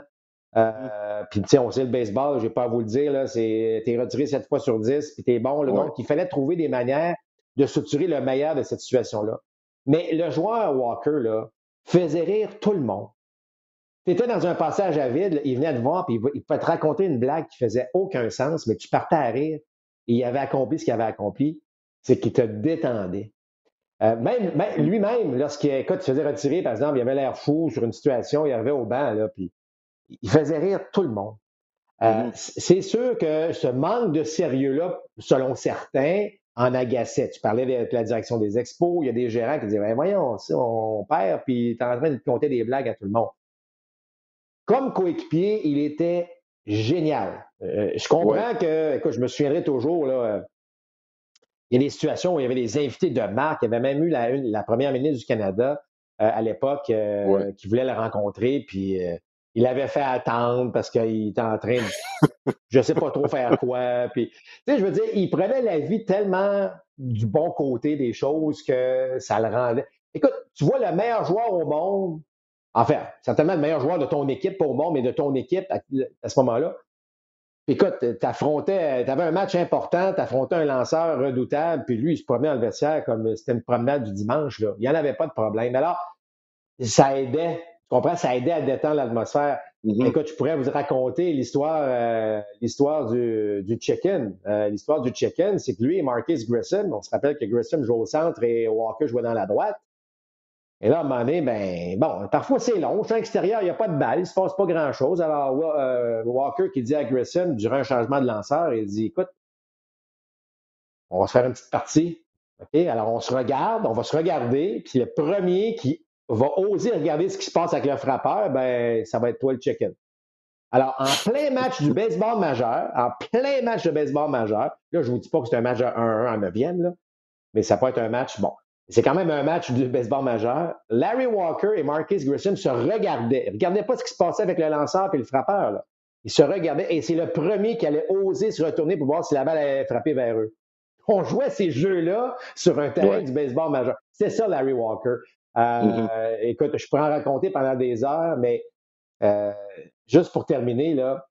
Euh, puis, tu sais, on sait le baseball, je vais pas à vous le dire, là, c'est, t'es retiré sept fois sur 10, puis t'es bon. Là, Donc, il fallait trouver des manières de soutirer le meilleur de cette situation-là. Mais le joueur Walker, là, faisait rire tout le monde. Tu étais dans un passage à vide, il venait te voir, puis il, pouvait te raconter une blague qui faisait aucun sens, mais tu partais à rire, et il avait accompli ce qu'il avait accompli, c'est qu'il te détendait. Euh, même, lui-même, lorsqu'il écoute, se faisait retirer, par exemple, il avait l'air fou sur une situation, il arrivait au banc, là, puis il faisait rire tout le monde. Euh, mm-hmm. C'est sûr que ce manque de sérieux-là, selon certains, en agaçait. Tu parlais de la direction des expos, il y a des gérants qui disaient ben voyons, on perd, puis tu es en train de compter des blagues à tout le monde. Comme coéquipier, il était génial. Euh, je comprends que, écoute, je me souviendrai toujours, là, il y a des situations où il y avait des invités de marque. Il y avait même eu la, première ministre du Canada euh, à l'époque euh, qui voulait la rencontrer, puis euh, il avait fait attendre parce qu'il était en train de je sais pas trop faire quoi. Puis, tu sais, je veux dire, il prenait la vie tellement du bon côté des choses que ça le rendait. Écoute, tu vois le meilleur joueur au monde, enfin, certainement le meilleur joueur de ton équipe, au monde, mais de ton équipe à ce moment-là, Écoute, t'affrontais, t'avais un match important, t'affrontais un lanceur redoutable, puis lui, il se promenait dans le vestiaire comme c'était une promenade du dimanche. Là. Il n'y en avait pas de problème. Alors, ça aidait, tu comprends, ça aidait à détendre l'atmosphère. Mm-hmm. Écoute, je pourrais vous raconter l'histoire euh, l'histoire du, du check-in. Euh, l'histoire du check-in, c'est que lui et Marcus Grissom, on se rappelle que Grissom joue au centre et Walker jouait dans la droite. Et là, à un moment donné, ben, bon, parfois c'est long. Sur l'extérieur, il n'y a pas de balle, il ne se passe pas grand-chose. Alors, euh, Walker qui dit à Grissom, durant un changement de lanceur, il dit Écoute, on va se faire une petite partie. Alors, on se regarde, on va se regarder, puis le premier qui va oser regarder ce qui se passe avec le frappeur, ben, ça va être toi le chicken. Alors, en plein match du baseball majeur, en plein match de baseball majeur, là, je ne vous dis pas que c'est un match de 1-1 en 9e, là, mais ça peut être un match, bon, c'est quand même un match du baseball majeur. Larry Walker et Marcus Grissom se regardaient. Ils ne regardaient pas ce qui se passait avec le lanceur et le frappeur. Là. Ils se regardaient et c'est le premier qui allait oser se retourner pour voir si la balle allait frapper vers eux. On jouait ces jeux-là sur un terrain du baseball majeur. C'est ça, Larry Walker. Euh, mm-hmm. Écoute, je pourrais en raconter pendant des heures, mais euh, juste pour terminer, là,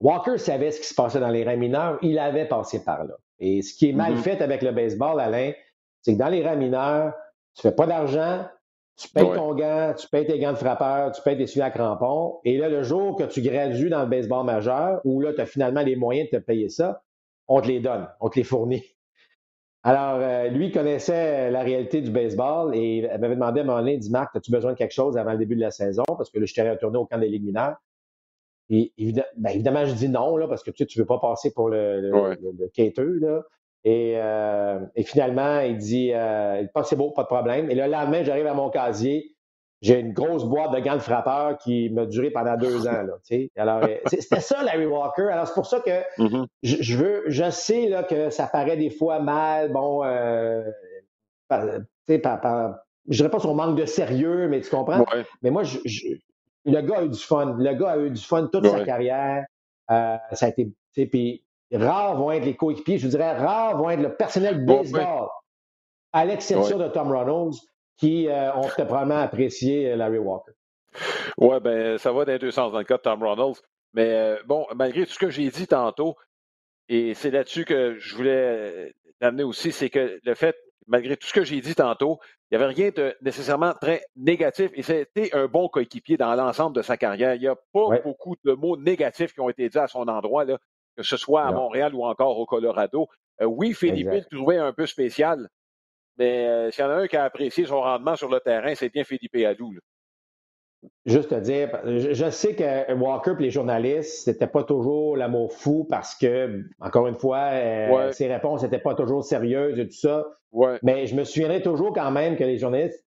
Walker savait ce qui se passait dans les rangs mineurs. Il avait passé par là. Et ce qui est mal mm-hmm. fait avec le baseball, Alain, c'est que dans les rangs mineurs, tu fais pas d'argent, tu payes ton gant, tu payes tes gants de frappeur, tu payes tes suites à crampons. Et là, le jour que tu gradues dans le baseball majeur, où là, tu as finalement les moyens de te payer ça, on te les donne, on te les fournit. Alors, euh, lui connaissait la réalité du baseball et il m'avait demandé à un moment donné, il dit Marc, as-tu besoin de quelque chose avant le début de la saison? Parce que là, je t'ai retourné au camp des ligues mineures. Et ben, évidemment, je dis non, là, parce que tu ne veux pas passer pour le, le, là. Euh, et, finalement, il dit euh, c'est beau, pas de problème. Et le lendemain, j'arrive à mon casier. J'ai une grosse boîte de gants de frappeur qui m'a duré pendant deux ans. Là, Alors, euh, c'était ça, Larry Walker. Alors, c'est pour ça que mm-hmm. je, veux, je sais là, que ça paraît des fois mal, bon, euh, sais, par, par, je dirais pas son manque de sérieux, mais tu comprends? Mais moi, je, le gars a eu du fun. Le gars a eu du fun toute sa carrière. Euh, ça a été, puis rares vont être les coéquipiers, je dirais rares vont être le personnel baseball, à l'exception de Tom Ronalds, qui euh, ont probablement apprécié euh, Larry Walker. Oui, ben ça va dans les deux sens dans le cas de Tom Ronalds. Mais euh, bon, malgré tout ce que j'ai dit tantôt, et c'est là-dessus que je voulais l'amener aussi, c'est que le fait, malgré tout ce que j'ai dit tantôt, il n'y avait rien de nécessairement très négatif et c'était un bon coéquipier dans l'ensemble de sa carrière. Il n'y a pas beaucoup de mots négatifs qui ont été dits à son endroit. Là que ce soit à Montréal ou encore au Colorado. Euh, oui, Philippe le trouvait un peu spécial, mais euh, s'il y en a un qui a apprécié son rendement sur le terrain, c'est bien Philippe Adou. Juste à dire, je, sais que Walker et les journalistes, c'était pas toujours l'amour fou parce que, encore une fois, euh, ses réponses n'étaient pas toujours sérieuses et tout ça. Mais je me souviendrai toujours quand même que les journalistes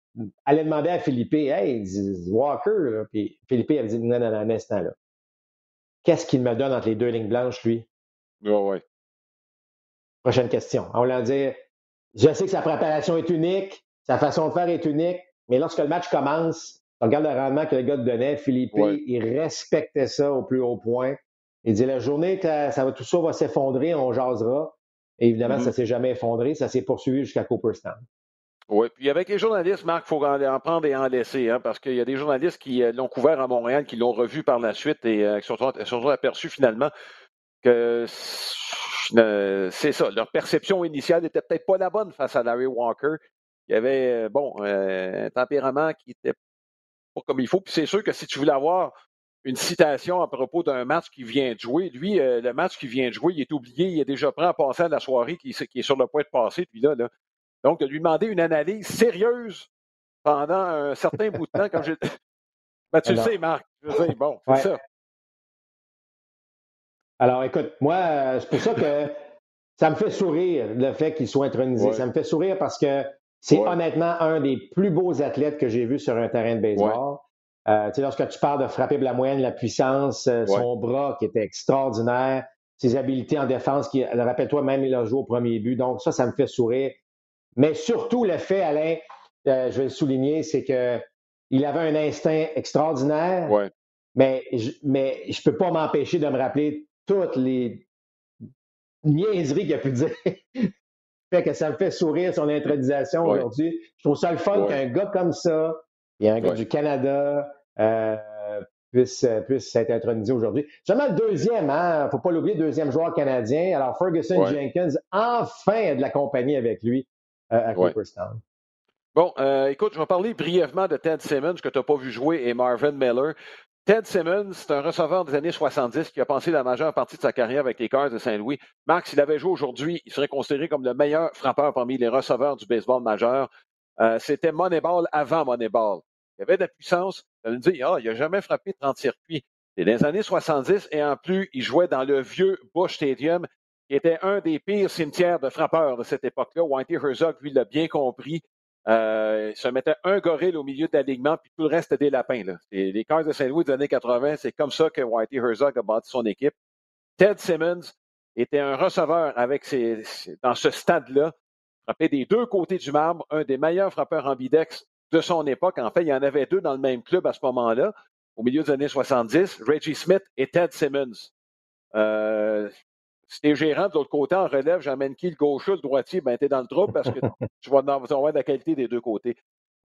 allaient demander à Philippe, hey, Walker, puis Philippe avait dit non, non, non, un instant là. Qu'est-ce qu'il me donne entre les deux lignes blanches, lui? Oui, Prochaine question. On va dire, je sais que sa préparation est unique, sa façon de faire est unique, mais lorsque le match commence, regarde le rendement que le gars te donnait, Philippe, il respectait ça au plus haut point. Il dit la journée que ça va, tout ça va s'effondrer, on jasera. Et évidemment, ça ne mm-hmm. s'est jamais effondré, ça s'est poursuivi jusqu'à Cooperstown. Oui, puis avec les journalistes, Marc, il faut en prendre et en laisser, hein, parce qu'il y a des journalistes qui euh, l'ont couvert à Montréal, qui l'ont revu par la suite et euh, qui sont surtout aperçus finalement que euh, c'est ça. Leur perception initiale n'était peut-être pas la bonne face à Larry Walker. Il y avait, bon, un tempérament qui était pas comme il faut. Puis c'est sûr que si tu voulais avoir une citation à propos d'un match qui vient de jouer. Lui, le match qui vient de jouer, il est oublié, il est déjà prêt à passer à la soirée qui, qui est sur le point de passer, puis là, là. Donc, de lui demander une analyse sérieuse pendant un certain bout de temps, comme j'ai. Ben, tu le sais, Marc. Je veux dire, bon, c'est ça. Alors, écoute, moi, euh, c'est pour ça que ça me fait sourire le fait qu'il soit intronisé. Ça me fait sourire parce que c'est honnêtement un des plus beaux athlètes que j'ai vu sur un terrain de baseball. Euh, tu sais, lorsque tu parles de frapper de la moyenne, la puissance, euh, son bras qui était extraordinaire, ses habiletés en défense, qui, rappelle-toi, même il a joué au premier but. Donc, ça, ça me fait sourire. Mais surtout, le fait, Alain, je vais le souligner, c'est que il avait un instinct extraordinaire, mais je mais je peux pas m'empêcher de me rappeler toutes les niaiseries qu'il a pu dire. fait que ça me fait sourire son intronisation aujourd'hui. Je trouve ça le fun qu'un gars comme ça, et un gars du Canada, euh, puisse, puisse être intronisé aujourd'hui. Seulement le deuxième, hein, faut pas l'oublier, deuxième joueur canadien. Alors Ferguson Jenkins, enfin de la compagnie avec lui à Cooperstown. Bon, euh, écoute, je vais parler brièvement de Ted Simmons, que tu n'as pas vu jouer, et Marvin Miller. Ted Simmons, c'est un receveur des années 70 qui a passé la majeure partie de sa carrière avec les Cars de Saint-Louis. Marc, s'il avait joué aujourd'hui, il serait considéré comme le meilleur frappeur parmi les receveurs du baseball majeur. Euh, c'était Moneyball avant Moneyball. Il y avait de la puissance. Ça veut dire, ah, il n'a jamais frappé 30 circuits. C'est dans les années 70 et en plus, il jouait dans le vieux Bush Stadium, était un des pires cimetières de frappeurs de cette époque-là. Whitey Herzog, lui, l'a bien compris. Euh, il se mettait un gorille au milieu de l'alignement, puis tout le reste des lapins. Les Cars de Saint-Louis des années 80, c'est comme ça que Whitey Herzog a bâti son équipe. Ted Simmons était un receveur avec dans ce stade-là, frappait des deux côtés du marbre, un des meilleurs frappeurs en bidex de son époque. En fait, il y en avait deux dans le même club à ce moment-là, au milieu des années 70, Reggie Smith et Ted Simmons. Euh, si t'es gérant de l'autre côté en relève, j'amène qui le gaucher, le droitier, ben t'es dans le trouble parce que tu vas avoir de la qualité des deux côtés.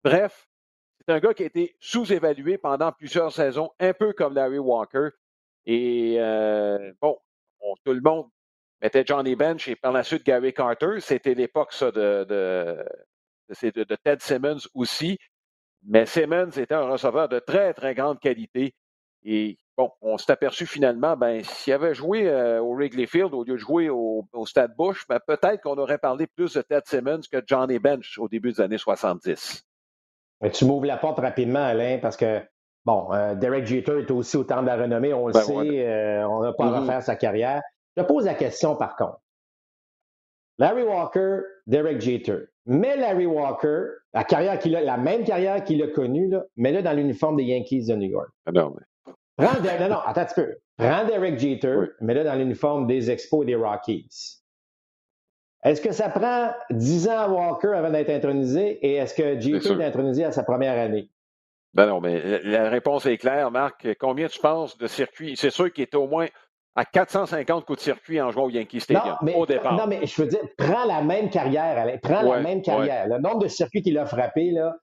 Bref, c'est un gars qui a été sous-évalué pendant plusieurs saisons, un peu comme Larry Walker. Et euh, bon, tout le monde mettait Johnny Bench et par la suite Gary Carter. C'était l'époque ça de, de, de, de, Ted Simmons aussi. Mais Simmons était un receveur de très, très grande qualité. Et Bon, on s'est aperçu finalement, ben, s'il avait joué euh, au Wrigley Field au lieu de jouer au, Stade Bush, ben, peut-être qu'on aurait parlé plus de Ted Simmons que Johnny Bench au début des années 70. tu m'ouvres la porte rapidement, Alain, parce que, bon, euh, Derek Jeter est aussi au temps de la renommée, on le ben, sait, euh, on n'a pas à mm-hmm. refaire sa carrière. Je pose la question par contre. Larry Walker, Derek Jeter. Mais Larry Walker, la carrière qu'il a, la même carrière qu'il a connue, mais là dans l'uniforme des Yankees de New York. Ah non, mais... Prends, non, non, attends un petit peu. Prends Derek Jeter, mais là dans l'uniforme des Expos et des Rockies. Est-ce que ça prend 10 ans à Walker avant d'être intronisé et est-ce que Jeter est intronisé à sa première année? Ben non, mais la réponse est claire, Marc. Combien tu penses de circuits? C'est sûr qu'il est au moins à 450 coups de circuit en jouant au Yankee Stadium au départ. Non, mais je veux dire, prends la même carrière, Prends la même carrière. Le nombre de circuits qu'il a frappé, là,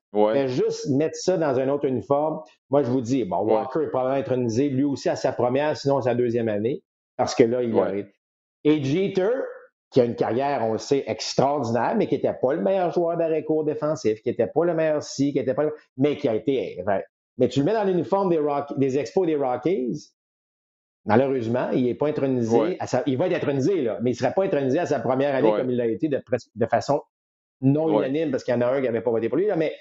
juste mettre ça dans un autre uniforme. Moi, je vous dis, bon, Walker est probablement intronisé lui aussi à sa première, sinon à sa deuxième année, parce que là, il arrête. Et Jeter, qui a une carrière, on le sait, extraordinaire, mais qui n'était pas le meilleur joueur d'arrêt court défensif, qui n'était pas le meilleur si, qui n'était pas le... mais qui a été. Mais tu le mets dans l'uniforme des, des Expos des Rockies, Malheureusement, il n'est pas intronisé. Il va être intronisé, là, mais il ne serait pas intronisé à sa première année comme il l'a été de, de façon non unanime parce qu'il y en a un qui n'avait pas voté pour lui. Là. Mais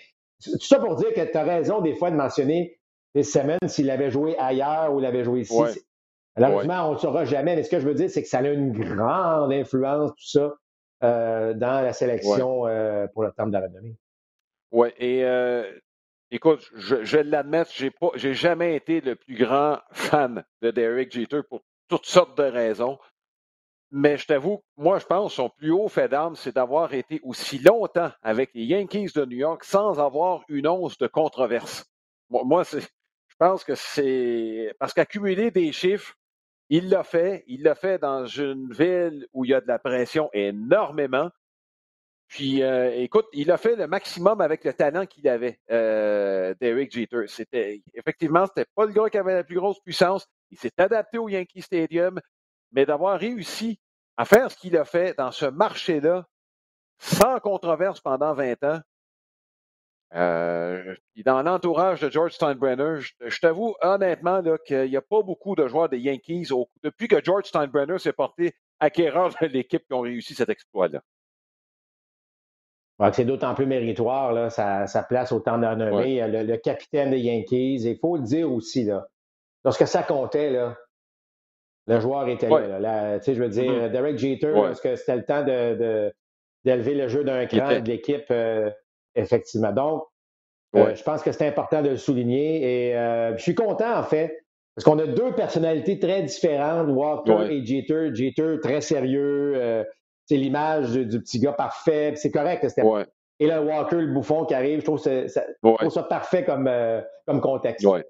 tout ça pour dire que tu as raison des fois de mentionner les semaines s'il avait joué ailleurs ou il avait joué ici. Malheureusement, on ne saura jamais. Mais ce que je veux dire, c'est que ça a une grande influence, tout ça, euh, dans la sélection euh, pour le temps de la renommée. Oui, et euh, Écoute, je, je l'admettre, j'ai jamais été le plus grand fan de Derek Jeter pour toutes sortes de raisons. Mais je t'avoue, moi, je pense son plus haut fait d'armes, c'est d'avoir été aussi longtemps avec les Yankees de New York sans avoir une once de controverse. Moi, je pense que c'est parce qu'accumuler des chiffres, il l'a fait. Il l'a fait dans une ville où il y a de la pression énormément. Puis, euh, écoute, il a fait le maximum avec le talent qu'il avait, euh, Derek Jeter. C'était, effectivement, c'était pas le gars qui avait la plus grosse puissance. Il s'est adapté au Yankee Stadium, mais d'avoir réussi à faire ce qu'il a fait dans ce marché-là, sans controverse pendant 20 ans, euh, dans l'entourage de George Steinbrenner, je, t'avoue honnêtement qu'il n'y a pas beaucoup de joueurs des Yankees depuis que George Steinbrenner s'est porté acquéreur de l'équipe qui ont réussi cet exploit-là. C'est d'autant plus méritoire, là, sa, place au temps d'un le, le, capitaine des Yankees. Il faut le dire aussi, là, lorsque ça comptait, là, le joueur était là. je veux dire, mm-hmm. Derek Jeter, est-ce que c'était le temps de, d'élever le jeu d'un cran de l'équipe? Euh, effectivement. Donc, euh, je pense que c'est important de le souligner. Et euh, je suis content, en fait, parce qu'on a deux personnalités très différentes, Walker et Jeter. Jeter, très sérieux. C'est l'image du, petit gars parfait. C'est correct. Et là, Walker, le bouffon qui arrive, je trouve, ça, ça parfait comme, comme contexte. Oui.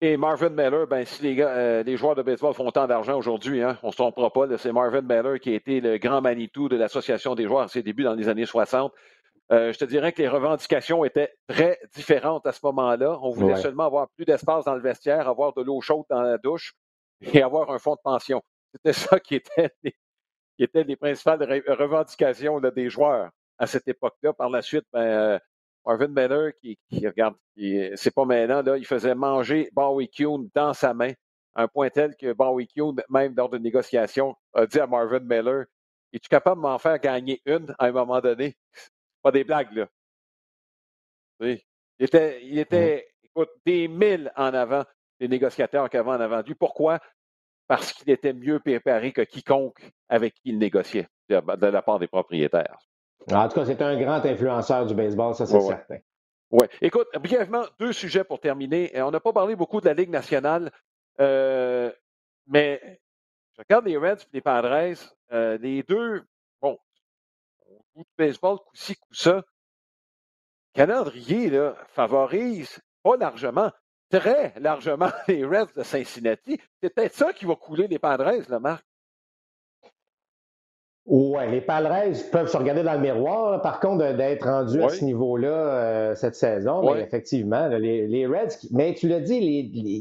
Et Marvin Miller, ben, si les, gars, euh, les joueurs de baseball font tant d'argent aujourd'hui, hein, on ne se trompera pas, c'est Marvin Miller qui a été le grand Manitou de l'Association des joueurs à ses débuts dans les années 60. Euh, je te dirais que les revendications étaient très différentes à ce moment-là. On voulait seulement avoir plus d'espace dans le vestiaire, avoir de l'eau chaude dans la douche et avoir un fonds de pension. C'était ça qui était les, qui étaient les principales revendications des joueurs à cette époque-là. Par la suite, ben, euh, Marvin Miller, qui, regarde, c'est pas maintenant, là, il faisait manger Bowie Kuhn dans sa main, un point tel que Bowie Kuhn, même lors de négociation, a dit à Marvin Miller Es-tu capable de m'en faire gagner une à un moment donné Pas des blagues, là. Il était, il était écoute, des mille en avant des négociateurs qu'avant en avant lui. Pourquoi? Parce qu'il était mieux préparé que quiconque avec qui il négociait de la part des propriétaires. En tout cas, c'est un grand influenceur du baseball, ça c'est certain. Oui. Écoute, brièvement, deux sujets pour terminer. Euh, on n'a pas parlé beaucoup de la Ligue nationale, euh, mais je regarde les Reds et les Padres. Euh, les deux, bon, coup de baseball, coup-ci, coup-ça. Le calendrier là, favorise pas largement, très largement les Reds de Cincinnati. C'est peut-être ça qui va couler les Padres, là, Marc. Oui, les Padres peuvent se regarder dans le miroir, par contre, d'être rendus à ce niveau-là euh, cette saison. Effectivement, les, Reds, mais tu l'as dit,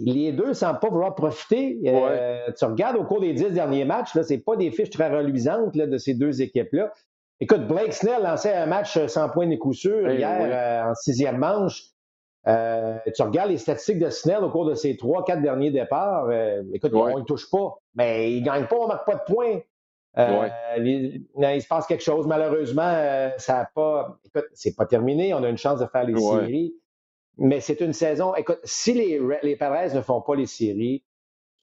les, deux ne semblent pas vouloir profiter. Euh, tu regardes au cours des dix derniers matchs, ce n'est pas des fiches très reluisantes de ces deux équipes-là. Écoute, Blake Snell lançait un match sans point de coup sûr eh hier euh, en sixième manche. Tu regardes les statistiques de Snell au cours de ses trois, quatre derniers départs. écoute, on ne touche pas. Mais il ne gagne pas, on ne marque pas de points. Euh, il se passe quelque chose. Malheureusement, euh, ça n'a pas. Écoute, c'est pas terminé. On a une chance de faire les séries. Mais c'est une saison. Écoute, si les, les Padres ne font pas les séries,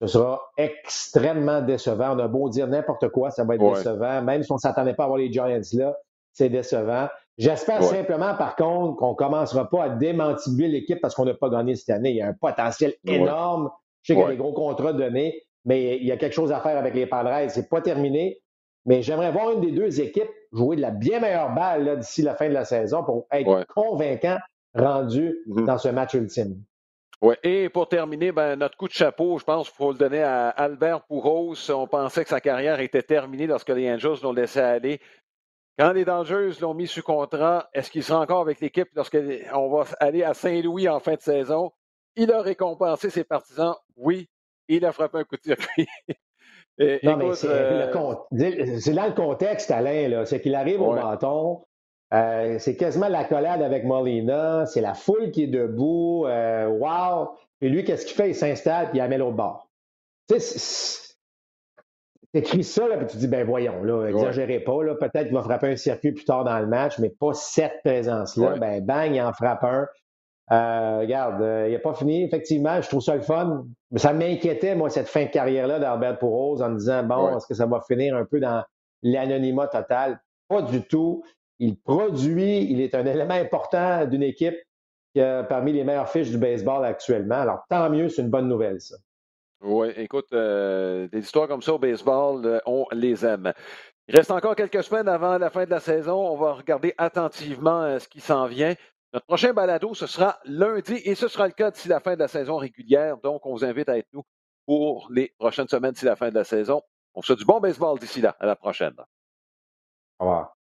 ce sera extrêmement décevant. On a beau dire n'importe quoi, ça va être décevant. Même si on ne s'attendait pas à voir les Giants là, c'est décevant. J'espère simplement, par contre, qu'on ne commencera pas à démantibuler l'équipe parce qu'on n'a pas gagné cette année. Il y a un potentiel énorme. Je sais qu'il y a des gros contrats donnés mais il y a quelque chose à faire avec les Padres. C'est pas terminé, mais j'aimerais voir une des deux équipes jouer de la bien meilleure balle d'ici la fin de la saison pour être convaincant rendu mm-hmm. dans ce match ultime. Oui, et pour terminer, ben, notre coup de chapeau, je pense qu'il faut le donner à Albert Pouros. On pensait que sa carrière était terminée lorsque les Angels l'ont laissé aller. Quand les Dangers l'ont mis sous contrat, est-ce qu'il sera encore avec l'équipe lorsqu'on va aller à Saint-Louis en fin de saison? Il a récompensé ses partisans, oui, il a frappé un coup de circuit. non, mais euh, c'est là le contexte, Alain. C'est qu'il arrive au bâton. Euh, c'est quasiment la collade avec Molina. C'est la foule qui est debout. Euh, wow! Et lui, qu'est-ce qu'il fait? Il s'installe puis il la met l'autre bord. Écris ça, là, puis tu dis, ben voyons, là, exagérez pas. Là, peut-être qu'il va frapper un circuit plus tard dans le match, mais pas cette présence-là. Ben, bang, il en frappe un. Euh, regarde, euh, il n'a pas fini. Effectivement, je trouve ça le fun. Mais ça m'inquiétait, moi, cette fin de carrière-là d'Albert Pourrose en me disant, bon, est-ce que ça va finir un peu dans l'anonymat total? Pas du tout. Il produit, il est un élément important d'une équipe qui a parmi les meilleures fiches du baseball actuellement. Alors, tant mieux, c'est une bonne nouvelle, ça. Oui, écoute, euh, des histoires comme ça au baseball, on les aime. Il reste encore quelques semaines avant la fin de la saison. On va regarder attentivement ce qui s'en vient. Notre prochain balado, ce sera lundi et ce sera le cas d'ici la fin de la saison régulière. Donc, on vous invite à être nous pour les prochaines semaines d'ici la fin de la saison. On se du bon baseball d'ici là. À la prochaine. Au revoir.